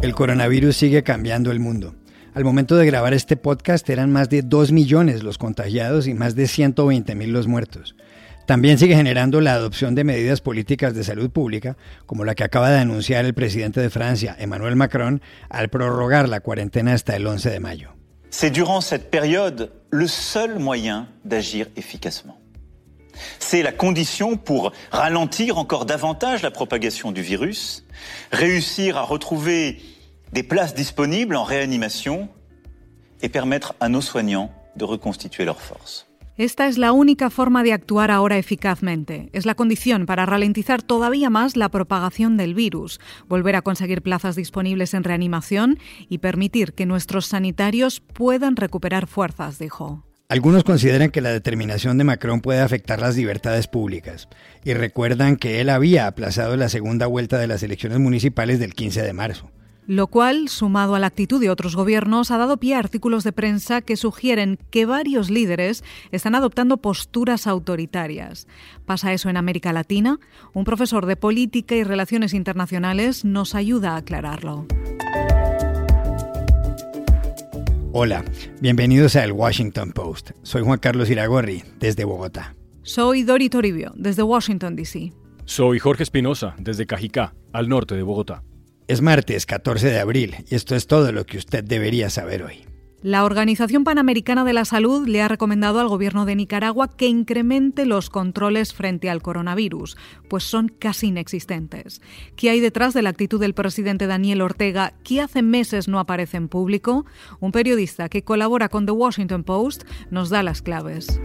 El coronavirus sigue cambiando el mundo. Al momento de grabar este podcast eran más de 2 millones los contagiados y más de 120 mil los muertos. También sigue generando la adopción de medidas políticas de salud pública, como la que acaba de anunciar el presidente de Francia, Emmanuel Macron, al prorrogar la cuarentena hasta el 11 de mayo. C'est durant cette période le seul moyen d'agir efficacement. C'est la condition pour ralentir encore davantage la propagation du virus, réussir à retrouver des places disponibles en réanimation et permettre à nos soignants de reconstituer leurs forces. Esta es la única forma de actuar ahora eficazmente. Es la condición para ralentizar todavía más la propagación del virus, volver a conseguir plazas disponibles en reanimación y permitir que nuestros sanitarios puedan recuperar fuerzas, dijo. Algunos consideran que la determinación de Macron puede afectar las libertades públicas y recuerdan que él había aplazado la segunda vuelta de las elecciones municipales del 15 de marzo. Lo cual, sumado a la actitud de otros gobiernos, ha dado pie a artículos de prensa que sugieren que varios líderes están adoptando posturas autoritarias. ¿Pasa eso en América Latina? Un profesor de política y relaciones internacionales nos ayuda a aclararlo. Hola, bienvenidos a El Washington Post. Soy Juan Carlos Iragorri, desde Bogotá. Soy Dori Toribio, desde Washington, D.C. Soy Jorge Espinosa, desde Cajicá, al norte de Bogotá. Es martes 14 de abril y esto es todo lo que usted debería saber hoy. La Organización Panamericana de la Salud le ha recomendado al gobierno de Nicaragua que incremente los controles frente al coronavirus, pues son casi inexistentes. ¿Qué hay detrás de la actitud del presidente Daniel Ortega, que hace meses no aparece en público? Un periodista que colabora con The Washington Post nos da las claves.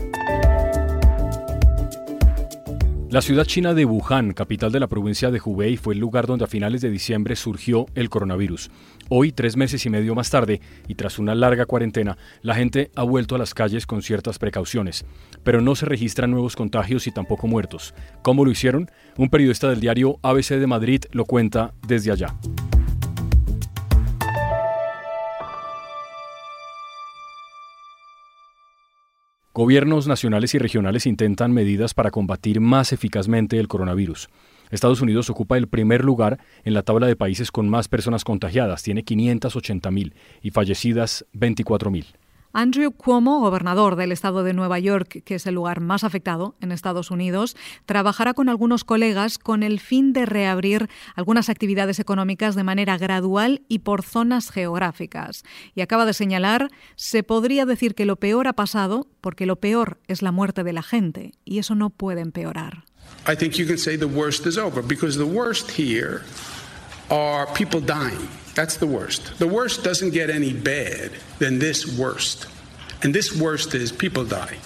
La ciudad china de Wuhan, capital de la provincia de Hubei, fue el lugar donde a finales de diciembre surgió el coronavirus. Hoy, tres meses y medio más tarde, y tras una larga cuarentena, la gente ha vuelto a las calles con ciertas precauciones, pero no se registran nuevos contagios y tampoco muertos. ¿Cómo lo hicieron? Un periodista del diario ABC de Madrid lo cuenta desde allá. Gobiernos nacionales y regionales intentan medidas para combatir más eficazmente el coronavirus. Estados Unidos ocupa el primer lugar en la tabla de países con más personas contagiadas, tiene 580.000 y fallecidas 24.000. Andrew Cuomo, gobernador del estado de Nueva York, que es el lugar más afectado en Estados Unidos, trabajará con algunos colegas con el fin de reabrir algunas actividades económicas de manera gradual y por zonas geográficas. Y acaba de señalar, se podría decir que lo peor ha pasado porque lo peor es la muerte de la gente y eso no puede empeorar. I think you can say the worst is over because the worst here are people dying. That's the worst. The worst doesn't get any bad than this worst. And this worst is people die.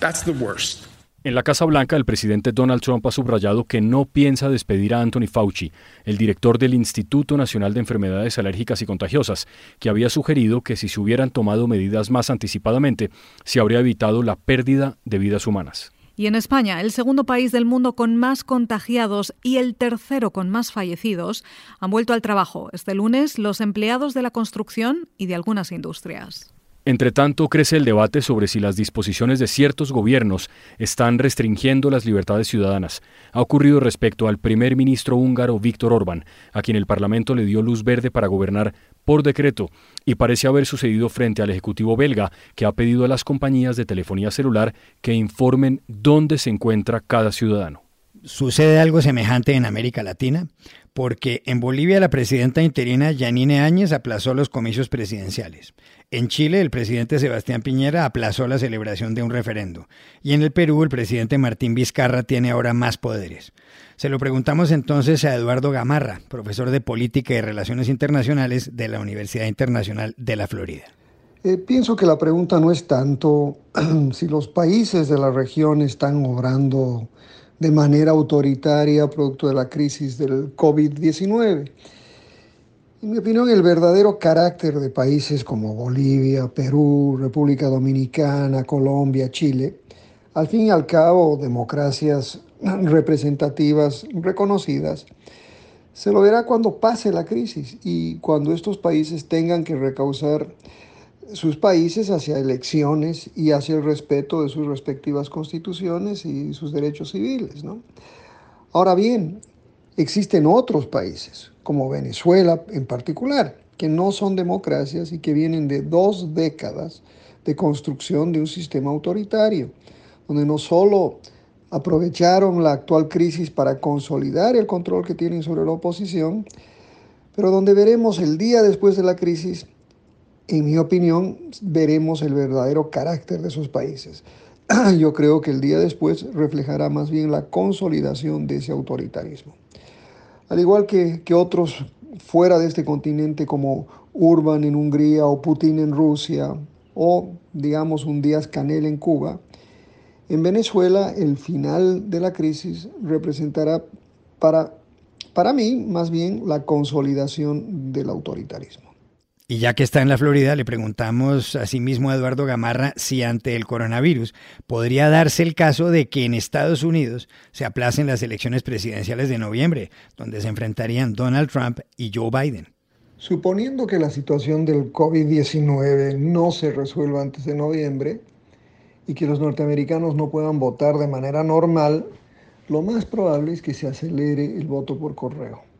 That's the worst. En la Casa Blanca, el presidente Donald Trump ha subrayado que no piensa despedir a Anthony Fauci, el director del Instituto Nacional de Enfermedades Alérgicas y Contagiosas, que había sugerido que si se hubieran tomado medidas más anticipadamente, se habría evitado la pérdida de vidas humanas. Y en España, el segundo país del mundo con más contagiados y el tercero con más fallecidos, han vuelto al trabajo este lunes los empleados de la construcción y de algunas industrias. Entre tanto, crece el debate sobre si las disposiciones de ciertos gobiernos están restringiendo las libertades ciudadanas. Ha ocurrido respecto al primer ministro húngaro Víctor Orbán, a quien el Parlamento le dio luz verde para gobernar por decreto, y parece haber sucedido frente al Ejecutivo belga, que ha pedido a las compañías de telefonía celular que informen dónde se encuentra cada ciudadano. Sucede algo semejante en América Latina, porque en Bolivia la presidenta interina Yanine Áñez aplazó los comicios presidenciales. En Chile el presidente Sebastián Piñera aplazó la celebración de un referendo. Y en el Perú el presidente Martín Vizcarra tiene ahora más poderes. Se lo preguntamos entonces a Eduardo Gamarra, profesor de Política y Relaciones Internacionales de la Universidad Internacional de la Florida. Eh, pienso que la pregunta no es tanto si los países de la región están obrando de manera autoritaria producto de la crisis del COVID-19. En mi opinión, el verdadero carácter de países como Bolivia, Perú, República Dominicana, Colombia, Chile, al fin y al cabo democracias representativas reconocidas, se lo verá cuando pase la crisis y cuando estos países tengan que recausar sus países hacia elecciones y hacia el respeto de sus respectivas constituciones y sus derechos civiles. ¿no? Ahora bien, Existen otros países, como Venezuela en particular, que no son democracias y que vienen de dos décadas de construcción de un sistema autoritario, donde no solo aprovecharon la actual crisis para consolidar el control que tienen sobre la oposición, pero donde veremos el día después de la crisis, en mi opinión, veremos el verdadero carácter de esos países. Yo creo que el día después reflejará más bien la consolidación de ese autoritarismo. Al igual que, que otros fuera de este continente como Urban en Hungría o Putin en Rusia o digamos un Díaz Canel en Cuba, en Venezuela el final de la crisis representará para, para mí más bien la consolidación del autoritarismo. Y ya que está en la Florida, le preguntamos asimismo a Eduardo Gamarra si ante el coronavirus podría darse el caso de que en Estados Unidos se aplacen las elecciones presidenciales de noviembre, donde se enfrentarían Donald Trump y Joe Biden. Suponiendo que la situación del COVID-19 no se resuelva antes de noviembre y que los norteamericanos no puedan votar de manera normal, lo más probable es que se acelere el voto por correo.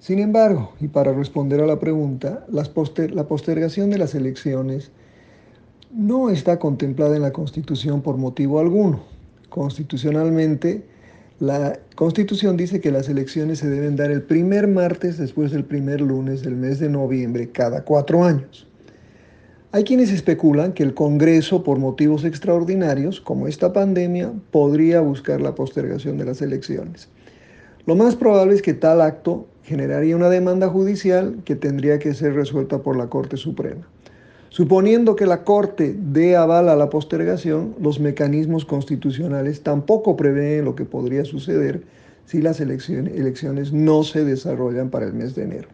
Sin embargo, y para responder a la pregunta, la postergación de las elecciones no está contemplada en la Constitución por motivo alguno. Constitucionalmente, la Constitución dice que las elecciones se deben dar el primer martes después del primer lunes del mes de noviembre cada cuatro años. Hay quienes especulan que el Congreso, por motivos extraordinarios, como esta pandemia, podría buscar la postergación de las elecciones. Lo más probable es que tal acto generaría una demanda judicial que tendría que ser resuelta por la Corte Suprema. Suponiendo que la Corte dé aval a la postergación, los mecanismos constitucionales tampoco prevén lo que podría suceder si las elecciones, no se desarrollan para el mes de enero.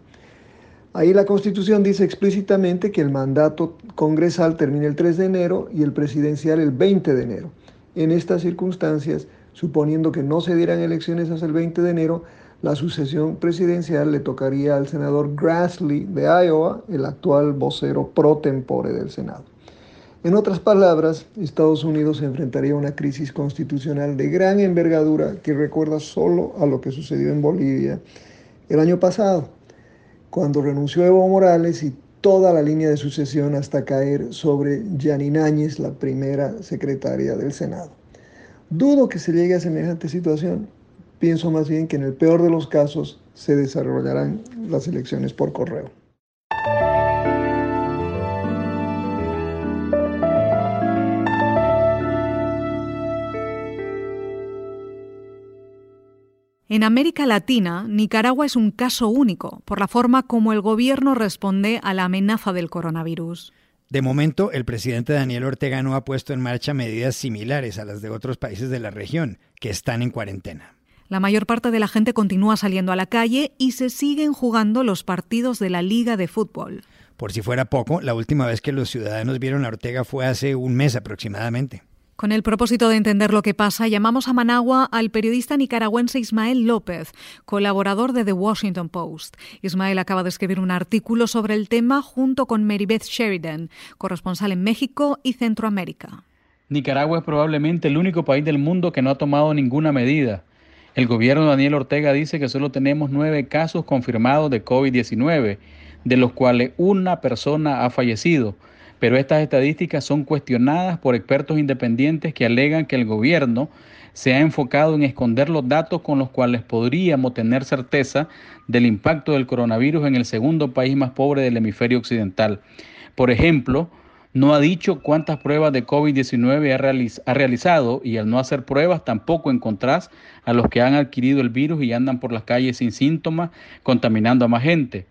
Ahí la Constitución dice explícitamente que el mandato congresal termina el 3 de enero y el presidencial el 20 de enero. En estas circunstancias, suponiendo que no se dieran elecciones hasta el 20 de enero, la sucesión presidencial le tocaría al senador Grassley de Iowa, el actual vocero pro tempore del Senado. En otras palabras, Estados Unidos se enfrentaría a una crisis constitucional de gran envergadura que recuerda solo a lo que sucedió en Bolivia el año pasado, cuando renunció Evo Morales y toda la línea de sucesión hasta caer sobre Janine Áñez, la primera secretaria del Senado. Dudo que se llegue a semejante situación, Pienso más bien que en el peor de los casos se desarrollarán las elecciones por correo. En América Latina, Nicaragua es un caso único por la forma como el gobierno responde a la amenaza del coronavirus. De momento, el presidente Daniel Ortega no ha puesto en marcha medidas similares a las de otros países de la región que están en cuarentena. La mayor parte de la gente continúa saliendo a la calle y se siguen jugando los partidos de la Liga de Fútbol. Por si fuera poco, la última vez que los ciudadanos vieron a Ortega fue hace un mes aproximadamente. Con el propósito de entender lo que pasa, llamamos a Managua al periodista nicaragüense Ismael López, colaborador de The Washington Post. Ismael acaba de escribir un artículo sobre el tema junto con Marybeth Sheridan, corresponsal en México y Centroamérica. Nicaragua es probablemente el único país del mundo que no ha tomado ninguna medida. El gobierno de Daniel Ortega dice que solo tenemos nueve casos confirmados de COVID-19, de los cuales una persona ha fallecido. Pero estas estadísticas son cuestionadas por expertos independientes que alegan que el gobierno se ha enfocado en esconder los datos con los cuales podríamos tener certeza del impacto del coronavirus en el segundo país más pobre del hemisferio occidental. Por ejemplo, no ha dicho cuántas pruebas de COVID-19 ha, realizado y al no hacer pruebas tampoco encontrás a los que han adquirido el virus y andan por las calles sin síntomas, contaminando a más gente.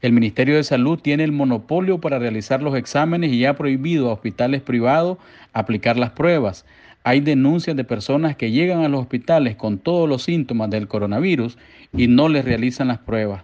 El Ministerio de Salud tiene el monopolio para realizar los exámenes y ha prohibido a hospitales privados aplicar las pruebas. Hay denuncias de personas que llegan a los hospitales con todos los síntomas del coronavirus y no les realizan las pruebas.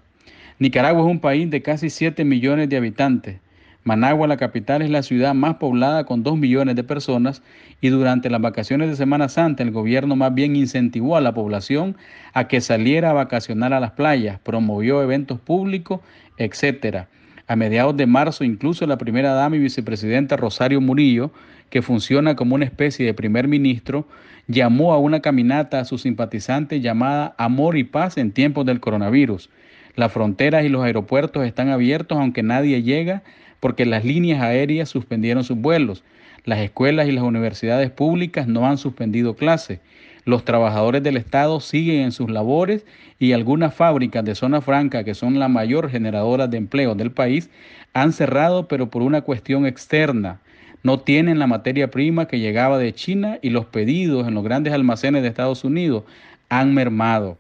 Nicaragua es un país de casi 7 millones de habitantes. Managua, la capital, es la ciudad más poblada con 2 millones de personas y durante las vacaciones de Semana Santa el gobierno más bien incentivó a la población a que saliera a vacacionar a las playas, promovió eventos públicos, etc. A mediados de marzo incluso la primera dama y vicepresidenta Rosario Murillo, que funciona como una especie de primer ministro, llamó a una caminata a sus simpatizantes llamada Amor y Paz en tiempos del coronavirus. Las fronteras y los aeropuertos están abiertos aunque nadie llega porque las líneas aéreas suspendieron sus vuelos. Las escuelas y las universidades públicas no han suspendido clases. Los trabajadores del Estado siguen en sus labores y algunas fábricas de zona franca, que son la mayor generadora de empleo del país, han cerrado pero por una cuestión externa. No tienen la materia prima que llegaba de China y los pedidos en los grandes almacenes de Estados Unidos han mermado.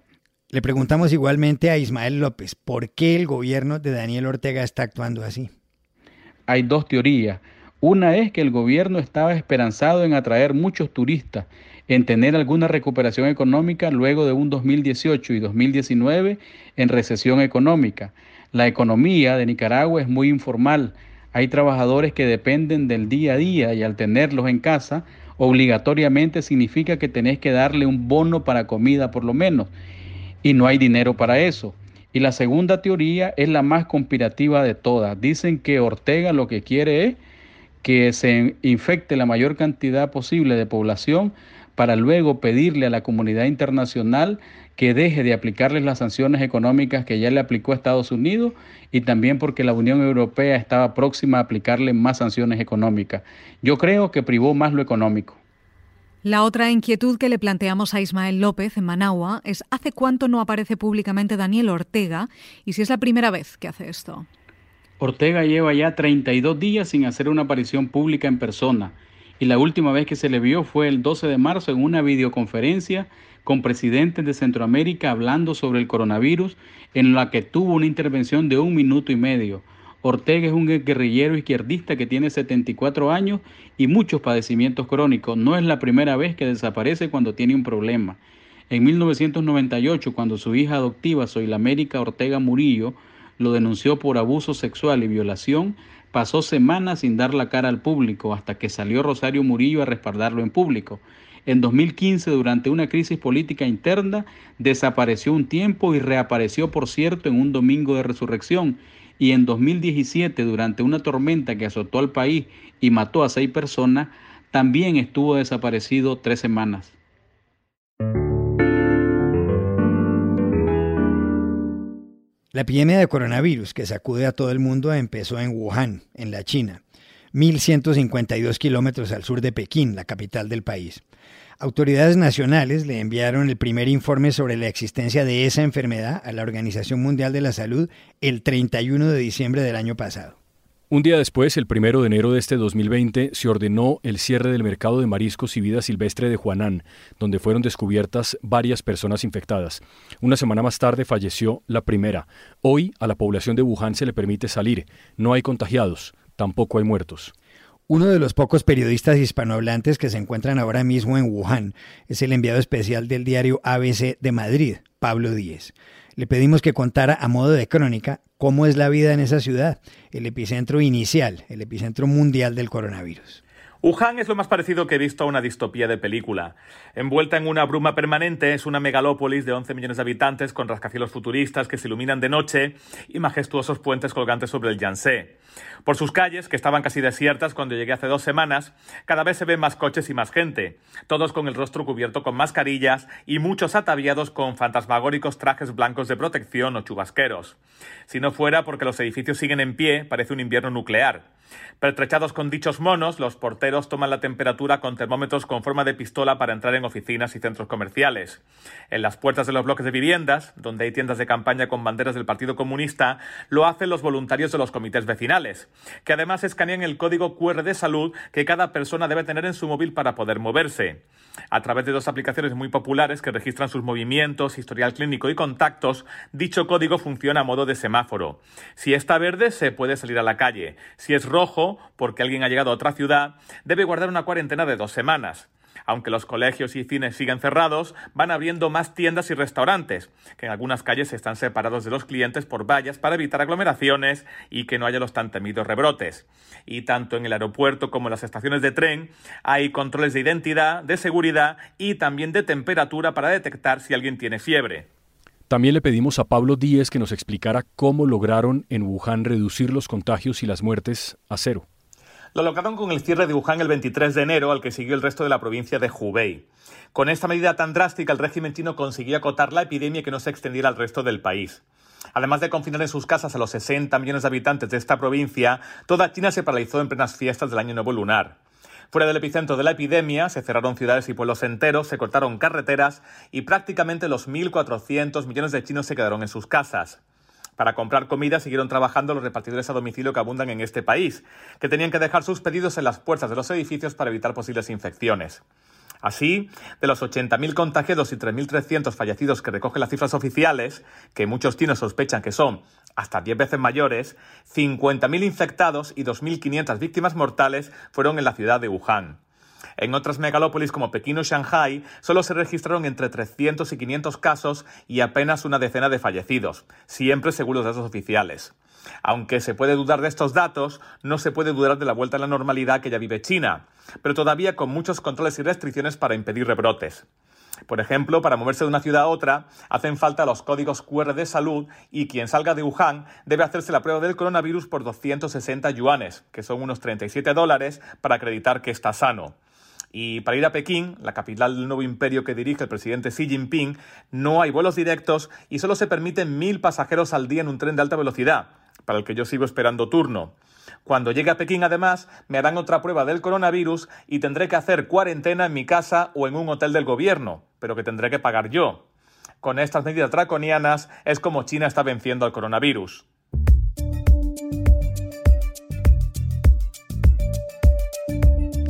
Le preguntamos igualmente a Ismael López, ¿por qué el gobierno de Daniel Ortega está actuando así? Hay dos teorías. Una es que el gobierno estaba esperanzado en atraer muchos turistas en tener alguna recuperación económica luego de un 2018 y 2019 en recesión económica. La economía de Nicaragua es muy informal. Hay trabajadores que dependen del día a día y al tenerlos en casa, obligatoriamente significa que tenés que darle un bono para comida por lo menos. Y no hay dinero para eso. Y la segunda teoría es la más conspirativa de todas. Dicen que Ortega lo que quiere es que se infecte la mayor cantidad posible de población para luego pedirle a la comunidad internacional que deje de aplicarles las sanciones económicas que ya le aplicó a Estados Unidos y también porque la Unión Europea estaba próxima a aplicarle más sanciones económicas. Yo creo que privó más lo económico. La otra inquietud que le planteamos a Ismael López en Managua es ¿hace cuánto no aparece públicamente Daniel Ortega y si es la primera vez que hace esto? Ortega lleva ya 32 días sin hacer una aparición pública en persona y la última vez que se le vio fue el 12 de marzo en una videoconferencia con presidentes de Centroamérica hablando sobre el coronavirus, en la que tuvo una intervención de un minuto y medio. Ortega es un guerrillero izquierdista que tiene 74 años y muchos padecimientos crónicos. No es la primera vez que desaparece cuando tiene un problema. En 1998, cuando su hija adoptiva, América Ortega Murillo, lo denunció por abuso sexual y violación, pasó semanas sin dar la cara al público hasta que salió Rosario Murillo a respaldarlo en público. En 2015, durante una crisis política interna, desapareció un tiempo y reapareció, por cierto, en un domingo de resurrección. Y en 2017, durante una tormenta que azotó al país y mató a seis personas, también estuvo desaparecido tres semanas. La epidemia de coronavirus que sacude a todo el mundo empezó en Wuhan, en la China, 1.152 kilómetros al sur de Pekín, la capital del país. Autoridades nacionales le enviaron el primer informe sobre la existencia de esa enfermedad a la Organización Mundial de la Salud el 31 de diciembre del año pasado. Un día después, el primero de enero de este 2020, se ordenó el cierre del mercado de mariscos y vida silvestre de Juanán, donde fueron descubiertas varias personas infectadas. Una semana más tarde falleció la primera. Hoy a la población de Wuhan se le permite salir. No hay contagiados, tampoco hay muertos. Uno de los pocos periodistas hispanohablantes que se encuentran ahora mismo en Wuhan es el enviado especial del diario ABC de Madrid, Pablo Díez. Le pedimos que contara a modo de crónica cómo es la vida en esa ciudad, el epicentro inicial, el epicentro mundial del coronavirus. Wuhan es lo más parecido que he visto a una distopía de película. Envuelta en una bruma permanente, es una megalópolis de 11 millones de habitantes con rascacielos futuristas que se iluminan de noche y majestuosos puentes colgantes sobre el Yangtze. Por sus calles, que estaban casi desiertas cuando llegué hace dos semanas, cada vez se ven más coches y más gente, todos con el rostro cubierto con mascarillas y muchos ataviados con fantasmagóricos trajes blancos de protección o chubasqueros. Si no fuera porque los edificios siguen en pie, parece un invierno nuclear. Pertrechados con dichos monos, los porteros toman la temperatura con termómetros con forma de pistola para entrar en oficinas y centros comerciales. En las puertas de los bloques de viviendas, donde hay tiendas de campaña con banderas del Partido Comunista, lo hacen los voluntarios de los comités vecinales, que además escanean el código QR de salud que cada persona debe tener en su móvil para poder moverse. A través de dos aplicaciones muy populares que registran sus movimientos, historial clínico y contactos, dicho código funciona a modo de semáforo. Si está verde, se puede salir a la calle. Si es rojo, porque alguien ha llegado a otra ciudad, debe guardar una cuarentena de dos semanas. Aunque los colegios y cines siguen cerrados, van abriendo más tiendas y restaurantes, que en algunas calles están separados de los clientes por vallas para evitar aglomeraciones y que no haya los tan temidos rebrotes. Y tanto en el aeropuerto como en las estaciones de tren hay controles de identidad, de seguridad y también de temperatura para detectar si alguien tiene fiebre. También le pedimos a Pablo Díez que nos explicara cómo lograron en Wuhan reducir los contagios y las muertes a cero. Lo lograron con el cierre de Wuhan el 23 de enero, al que siguió el resto de la provincia de Hubei. Con esta medida tan drástica, el régimen chino consiguió acotar la epidemia y que no se extendiera al resto del país. Además de confinar en sus casas a los 60 millones de habitantes de esta provincia, toda China se paralizó en plenas fiestas del Año Nuevo Lunar. Fuera del epicentro de la epidemia, se cerraron ciudades y pueblos enteros, se cortaron carreteras y prácticamente los 1.400 millones de chinos se quedaron en sus casas. Para comprar comida siguieron trabajando los repartidores a domicilio que abundan en este país, que tenían que dejar sus pedidos en las puertas de los edificios para evitar posibles infecciones. Así, de los 80.000 contagiados y 3.300 fallecidos que recogen las cifras oficiales, que muchos chinos sospechan que son hasta 10 veces mayores, 50.000 infectados y 2.500 víctimas mortales fueron en la ciudad de Wuhan. En otras megalópolis como Pekín o Shanghai solo se registraron entre 300 y 500 casos y apenas una decena de fallecidos, siempre según los datos oficiales. Aunque se puede dudar de estos datos, no se puede dudar de la vuelta a la normalidad que ya vive China, pero todavía con muchos controles y restricciones para impedir rebrotes. Por ejemplo, para moverse de una ciudad a otra, hacen falta los códigos QR de salud y quien salga de Wuhan debe hacerse la prueba del coronavirus por 260 yuanes, que son unos 37 dólares, para acreditar que está sano. Y para ir a Pekín, la capital del nuevo imperio que dirige el presidente Xi Jinping, no hay vuelos directos y solo se permiten mil pasajeros al día en un tren de alta velocidad para el que yo sigo esperando turno. Cuando llegue a Pekín, además, me harán otra prueba del coronavirus y tendré que hacer cuarentena en mi casa o en un hotel del gobierno, pero que tendré que pagar yo. Con estas medidas draconianas es como China está venciendo al coronavirus.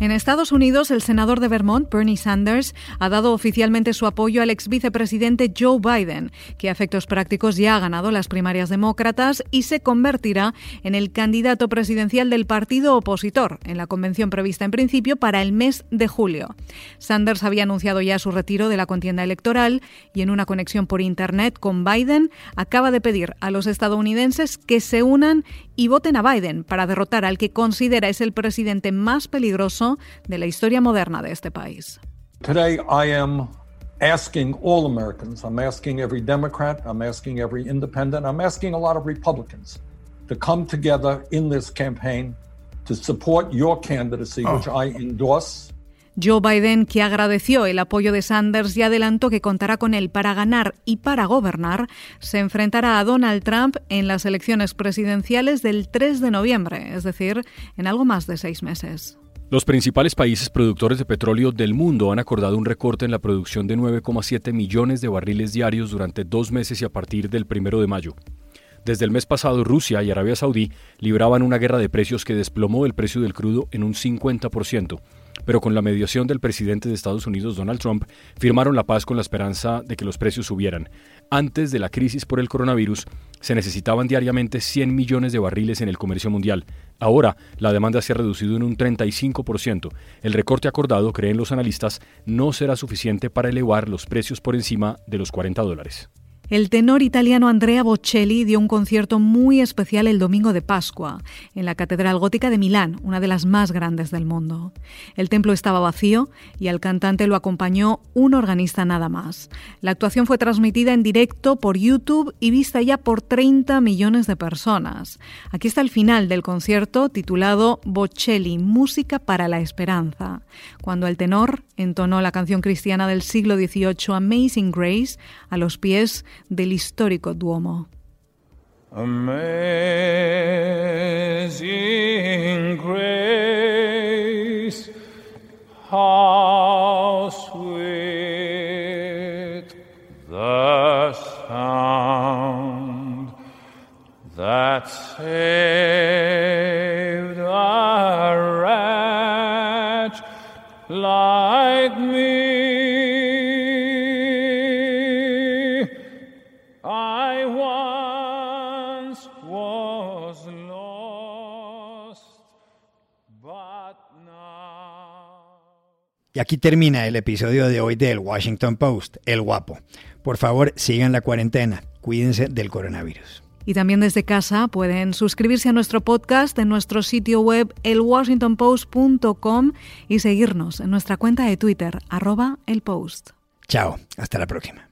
En Estados Unidos, el senador de Vermont, Bernie Sanders, ha dado oficialmente su apoyo al ex vicepresidente Joe Biden, que a efectos prácticos ya ha ganado las primarias demócratas y se convertirá en el candidato presidencial del partido opositor, en la convención prevista en principio para el mes de julio. Sanders había anunciado ya su retiro de la contienda electoral y en una conexión por Internet con Biden acaba de pedir a los estadounidenses que se unan y voten a Biden para derrotar al que considera es el presidente más peligroso de la historia moderna de este país. Today I am asking all Americans, I'm asking every Democrat, I'm asking every independent, I'm asking a lot of Republicans to come together in this campaign to support your candidacy, which oh. I endorse. Joe Biden, que agradeció el apoyo de Sanders y adelantó que contará con él para ganar y para gobernar, se enfrentará a Donald Trump en las elecciones presidenciales del 3 de noviembre, es decir, en algo más de seis meses. Los principales países productores de petróleo del mundo han acordado un recorte en la producción de 9,7 millones de barriles diarios durante dos meses y a partir del primero de mayo. Desde el mes pasado, Rusia y Arabia Saudí libraban una guerra de precios que desplomó el precio del crudo en un 50%, pero con la mediación del presidente de Estados Unidos, Donald Trump, firmaron la paz con la esperanza de que los precios subieran. Antes de la crisis por el coronavirus, se necesitaban diariamente 100 millones de barriles en el comercio mundial. Ahora, la demanda se ha reducido en un 35%. El recorte acordado, creen los analistas, no será suficiente para elevar los precios por encima de los 40 dólares. El tenor italiano Andrea Bocelli dio un concierto muy especial el domingo de Pascua, en la Catedral Gótica de Milán, una de las más grandes del mundo. El templo estaba vacío y al cantante lo acompañó un organista nada más. La actuación fue transmitida en directo por YouTube y vista ya por 30 millones de personas. Aquí está el final del concierto titulado Bocelli, Música para la Esperanza, cuando el tenor entonó la canción cristiana del siglo XVIII Amazing Grace a los pies del histórico Duomo. Aquí termina el episodio de hoy del Washington Post, El Guapo. Por favor, sigan la cuarentena, cuídense del coronavirus. Y también desde casa pueden suscribirse a nuestro podcast en nuestro sitio web elwashingtonpost.com y seguirnos en nuestra cuenta de Twitter, arroba el post. Chao, hasta la próxima.